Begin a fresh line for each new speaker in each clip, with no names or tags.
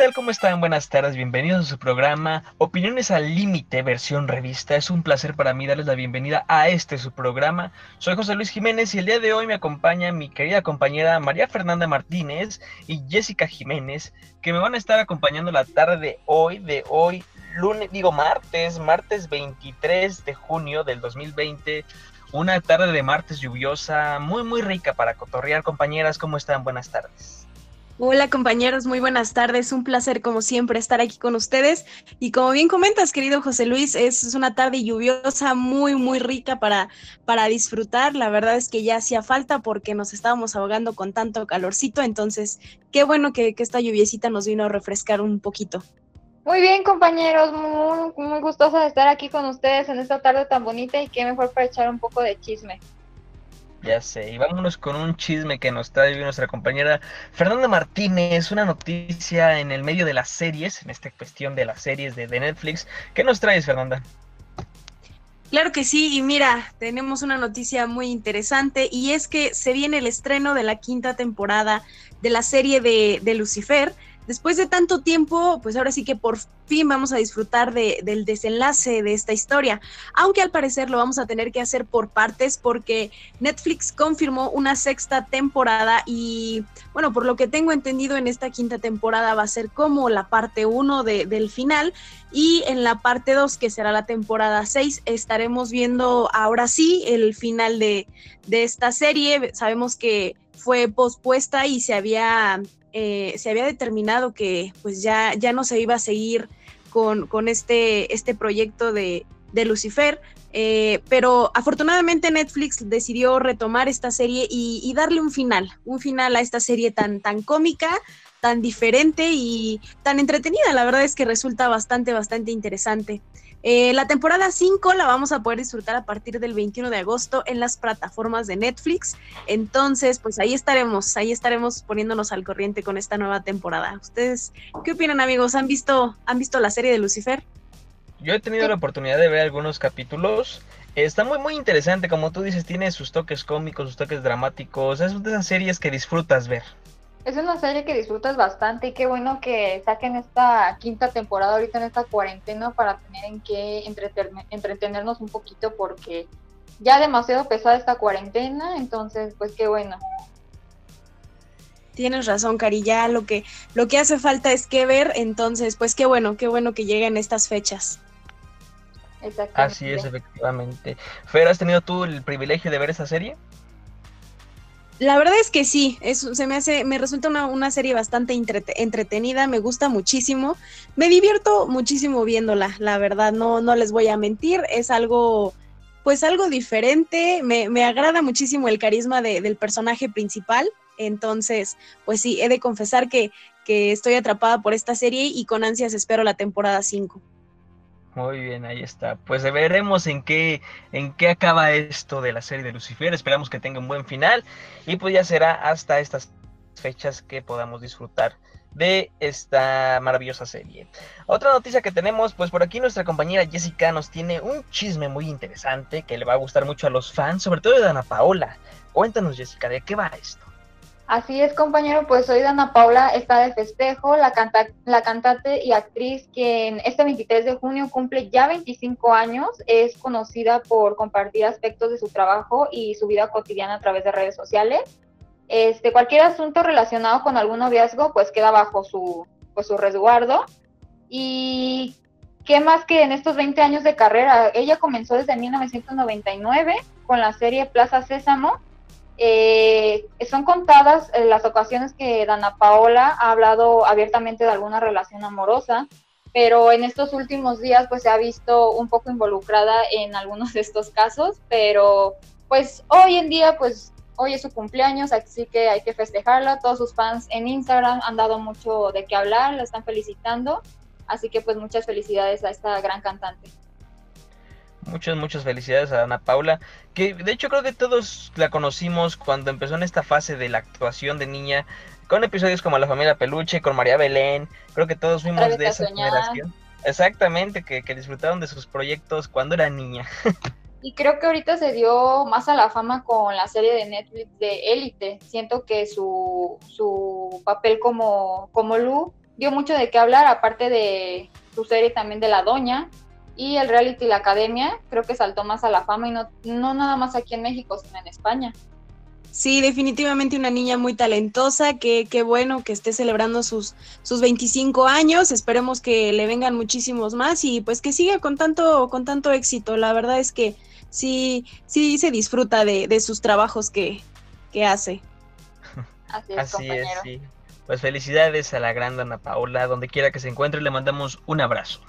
Tal? ¿Cómo están? Buenas tardes, bienvenidos a su programa Opiniones al Límite, versión revista. Es un placer para mí darles la bienvenida a este su programa. Soy José Luis Jiménez y el día de hoy me acompaña mi querida compañera María Fernanda Martínez y Jessica Jiménez, que me van a estar acompañando la tarde de hoy, de hoy, lunes, digo martes, martes 23 de junio del 2020. Una tarde de martes lluviosa, muy, muy rica para cotorrear. Compañeras, ¿cómo están? Buenas tardes.
Hola compañeros, muy buenas tardes. Un placer como siempre estar aquí con ustedes. Y como bien comentas, querido José Luis, es una tarde lluviosa muy, muy rica para, para disfrutar. La verdad es que ya hacía falta porque nos estábamos ahogando con tanto calorcito. Entonces, qué bueno que, esta lluviecita nos vino a refrescar un poquito.
Muy bien, compañeros, muy, muy gustosa de estar aquí con ustedes en esta tarde tan bonita y qué mejor para echar un poco de chisme.
Ya sé, y vámonos con un chisme que nos trae nuestra compañera Fernanda Martínez, una noticia en el medio de las series, en esta cuestión de las series de, Netflix. ¿Qué nos traes, Fernanda?
Claro que sí, y mira, tenemos una noticia muy interesante y es que se viene el estreno de la quinta temporada de la serie de, de Lucifer después de tanto tiempo, pues ahora sí que por fin vamos a disfrutar del desenlace de esta historia, aunque al parecer lo vamos a tener que hacer por partes porque Netflix confirmó una sexta temporada y bueno, por lo que tengo entendido en esta quinta temporada va a ser como la parte 1 del final y en la parte 2, que será la temporada 6, estaremos viendo ahora sí el final de, de esta serie. Sabemos que fue pospuesta y se había eh, se había determinado que pues ya, ya no se iba a seguir con, con este, este proyecto de, Lucifer, eh, pero afortunadamente Netflix decidió retomar esta serie y, y, darle un final, un final a esta serie tan, tan cómica, tan diferente y tan entretenida. La verdad es que resulta bastante, bastante interesante. Eh, la temporada 5 la vamos a poder disfrutar a partir del 21 de agosto en las plataformas de Netflix. Entonces, pues ahí estaremos, ahí estaremos poniéndonos al corriente con esta nueva temporada. ¿Ustedes qué opinan, amigos? ¿Han visto, han visto la serie de Lucifer?
Yo he tenido la oportunidad de ver algunos capítulos. Está muy, muy interesante, como tú dices, tiene sus toques cómicos, sus toques dramáticos. Es de esas series que disfrutas ver.
Es una serie que disfrutas bastante y qué bueno que saquen esta quinta temporada ahorita en esta cuarentena para tener en qué entretenernos un poquito porque ya demasiado pesada esta cuarentena, entonces pues qué bueno.
Tienes razón, Cari, ya lo que, lo que hace falta es que ver, entonces pues qué bueno, qué bueno que lleguen estas fechas.
Así es, efectivamente. Fer, ¿has tenido tú el privilegio de ver esa serie?
La verdad es que sí, se me hace, me resulta una, serie bastante entretenida, me gusta muchísimo, me divierto muchísimo viéndola, la verdad, no, no les voy a mentir, es algo, pues algo diferente, me, me agrada muchísimo el carisma del personaje principal, entonces, pues sí, he de confesar que, que estoy atrapada por esta serie y con ansias espero la temporada 5.
Muy bien, ahí está. Pues veremos en qué, en qué acaba esto de la serie de Lucifer. Esperamos que tenga un buen final. Y pues ya será hasta estas fechas que podamos disfrutar de esta maravillosa serie. Otra noticia que tenemos, pues por aquí nuestra compañera Jessica nos tiene un chisme muy interesante que le va a gustar mucho a los fans, sobre todo de Ana Paola. Cuéntanos Jessica, ¿de qué va esto?
Así es, compañero, pues hoy Dana Paula está de festejo, la, canta la cantante y actriz que en este 23 de junio cumple ya 25 años, es conocida por compartir aspectos de su trabajo y su vida cotidiana a través de redes sociales. Este, cualquier asunto relacionado con algún noviazgo pues queda bajo su, pues, su resguardo. Y qué más que en estos 20 años de carrera, ella comenzó desde 1999 con la serie Plaza Sésamo eh, son contadas eh, las ocasiones que Dana Paola ha hablado abiertamente de alguna relación amorosa, pero en estos últimos días pues se ha visto un poco involucrada en algunos de estos casos, pero pues hoy en día pues hoy es su cumpleaños, así que hay que festejarla. Todos sus fans en Instagram han dado mucho de qué hablar, la están felicitando, así que pues muchas felicidades a esta gran cantante.
Muchas, muchas felicidades a Ana Paula, que de hecho creo que todos la conocimos cuando empezó en esta fase de la actuación de niña, con episodios como La familia Peluche, con María Belén, creo que todos fuimos de esa generación. Exactamente, que, que disfrutaron de sus proyectos cuando era niña.
Y creo que ahorita se dio más a la fama con la serie de Netflix de Élite. Siento que su, su papel como, como Lu dio mucho de qué hablar, aparte de su serie también de La Doña y el reality La Academia. Creo que saltó más a la fama y no, no nada más aquí en México, sino en España.
Sí, definitivamente una niña muy talentosa, que qué bueno que esté celebrando sus, sus 25 años, esperemos que le vengan muchísimos más y pues que siga con tanto, con tanto éxito. La verdad es que sí, sí se disfruta de, sus trabajos que, hace.
Así es,
sí. Pues felicidades a la gran Ana Paola, donde quiera que se encuentre, le mandamos un abrazo.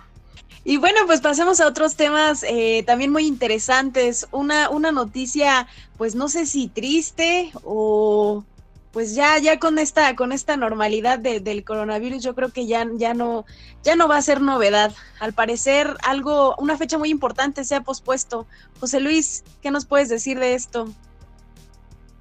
Y bueno, pues pasemos a otros temas eh, también muy interesantes. Una, una noticia, pues no sé si triste o pues ya, ya con esta, con esta normalidad del coronavirus, yo creo que ya, ya no, ya no va a ser novedad. Al parecer, algo, una fecha muy importante se ha pospuesto. José Luis, ¿qué nos puedes decir de esto?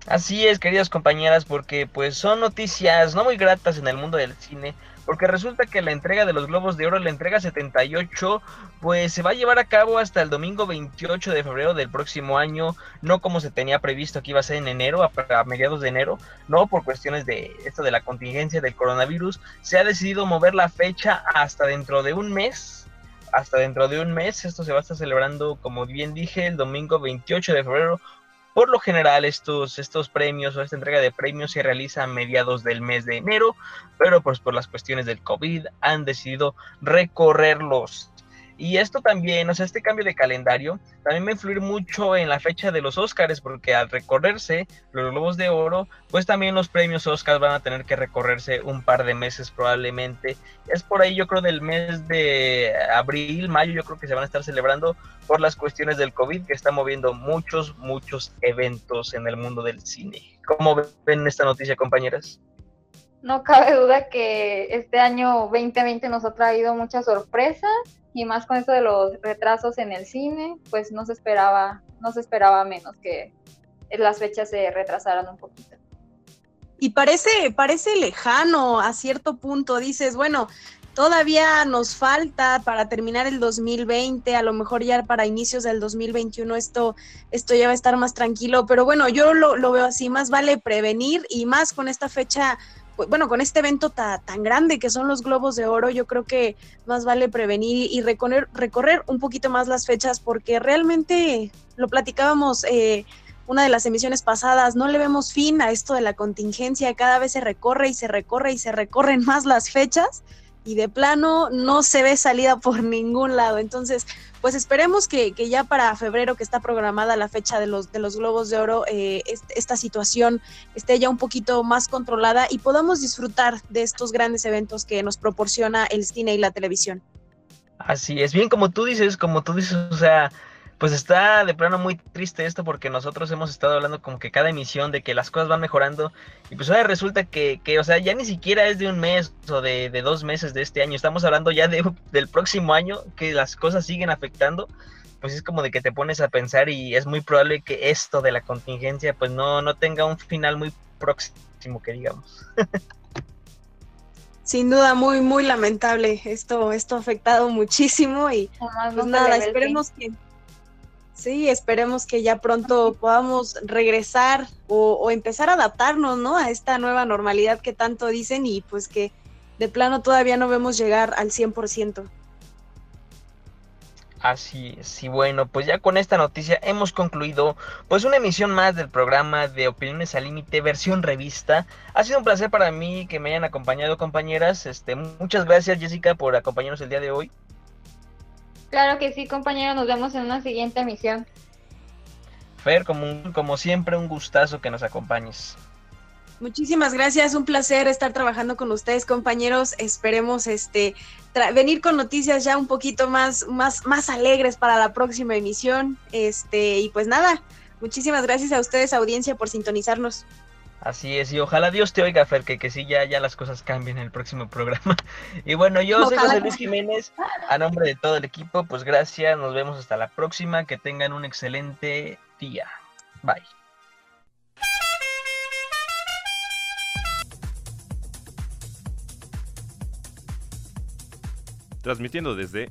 Así es, queridas compañeras, porque pues son noticias no muy gratas en el mundo del cine, porque resulta que la entrega de los Globos de Oro, la entrega 78, pues se va a llevar a cabo hasta el domingo 28 de febrero del próximo año, no como se tenía previsto que iba a ser en enero, a, mediados de enero, no por cuestiones de esto de la contingencia del coronavirus, se ha decidido mover la fecha hasta dentro de un mes, hasta dentro de un mes, esto se va a estar celebrando, como bien dije, el domingo 28 de febrero, por lo general, estos, estos premios o esta entrega de premios se realiza a mediados del mes de enero, pero pues por las cuestiones del COVID han decidido recorrerlos y esto también, o sea, este cambio de calendario también va a influir mucho en la fecha de los Oscars, porque al recorrerse los Globos de Oro, pues también los premios Oscars van a tener que recorrerse un par de meses probablemente. Es por ahí, yo creo, del mes de abril, mayo, yo creo que se van a estar celebrando por las cuestiones del COVID, que está moviendo muchos, muchos eventos en el mundo del cine. ¿Cómo ven esta noticia, compañeras?
No cabe duda que este año 2020 nos ha traído muchas sorpresas y más con eso de los retrasos en el cine, pues no se esperaba, no se esperaba menos que las fechas se retrasaran un poquito.
Y parece, parece lejano a cierto punto, dices, bueno, todavía nos falta para terminar el 2020, a lo mejor ya para inicios del 2021 esto, esto ya va a estar más tranquilo, pero bueno, yo lo, lo veo así, más vale prevenir y más con esta fecha pues, bueno, con este evento tan grande que son los Globos de Oro, yo creo que más vale prevenir y recorrer, recorrer un poquito más las fechas porque realmente lo platicábamos eh, una de las emisiones pasadas, no le vemos fin a esto de la contingencia, cada vez se recorre y se recorre y se recorren más las fechas y de plano no se ve salida por ningún lado. Entonces, pues esperemos que, ya para febrero, que está programada la fecha de los, de los Globos de Oro, eh, esta situación esté ya un poquito más controlada y podamos disfrutar de estos grandes eventos que nos proporciona el cine y la televisión.
Así es, bien como tú dices, como tú dices, o sea, pues está de plano muy triste esto porque nosotros hemos estado hablando como que cada emisión de que las cosas van mejorando y pues ahora resulta que, que o sea, ya ni siquiera es de un mes o de, dos meses de este año, estamos hablando ya de, del próximo año que las cosas siguen afectando, pues es como de que te pones a pensar y es muy probable que esto de la contingencia pues no, no tenga un final muy próximo que digamos.
Sin duda, muy, muy lamentable. Esto, esto ha afectado muchísimo y pues nada, esperemos que Sí, esperemos que ya pronto podamos regresar o, empezar a adaptarnos, ¿no? A esta nueva normalidad que tanto dicen y pues que de plano todavía no vemos llegar al 100%.
Así y bueno, pues ya con esta noticia hemos concluido pues una emisión más del programa de Opiniones al Límite, versión revista. Ha sido un placer para mí que me hayan acompañado compañeras. Este, muchas gracias Jessica por acompañarnos el día de hoy.
Claro que sí, compañero, nos vemos en una siguiente emisión.
Fer, como, como siempre, un gustazo que nos acompañes.
Muchísimas gracias, un placer estar trabajando con ustedes, compañeros. Esperemos este venir con noticias ya un poquito más, más, más alegres para la próxima emisión. Este, y pues nada, muchísimas gracias a ustedes, audiencia, por sintonizarnos.
Así es, y ojalá Dios te oiga, Fer, que, que sí, ya, ya las cosas cambien en el próximo programa. Y bueno, yo soy José Luis Jiménez, a nombre de todo el equipo, pues gracias, nos vemos hasta la próxima, que tengan un excelente día. Bye.
Transmitiendo desde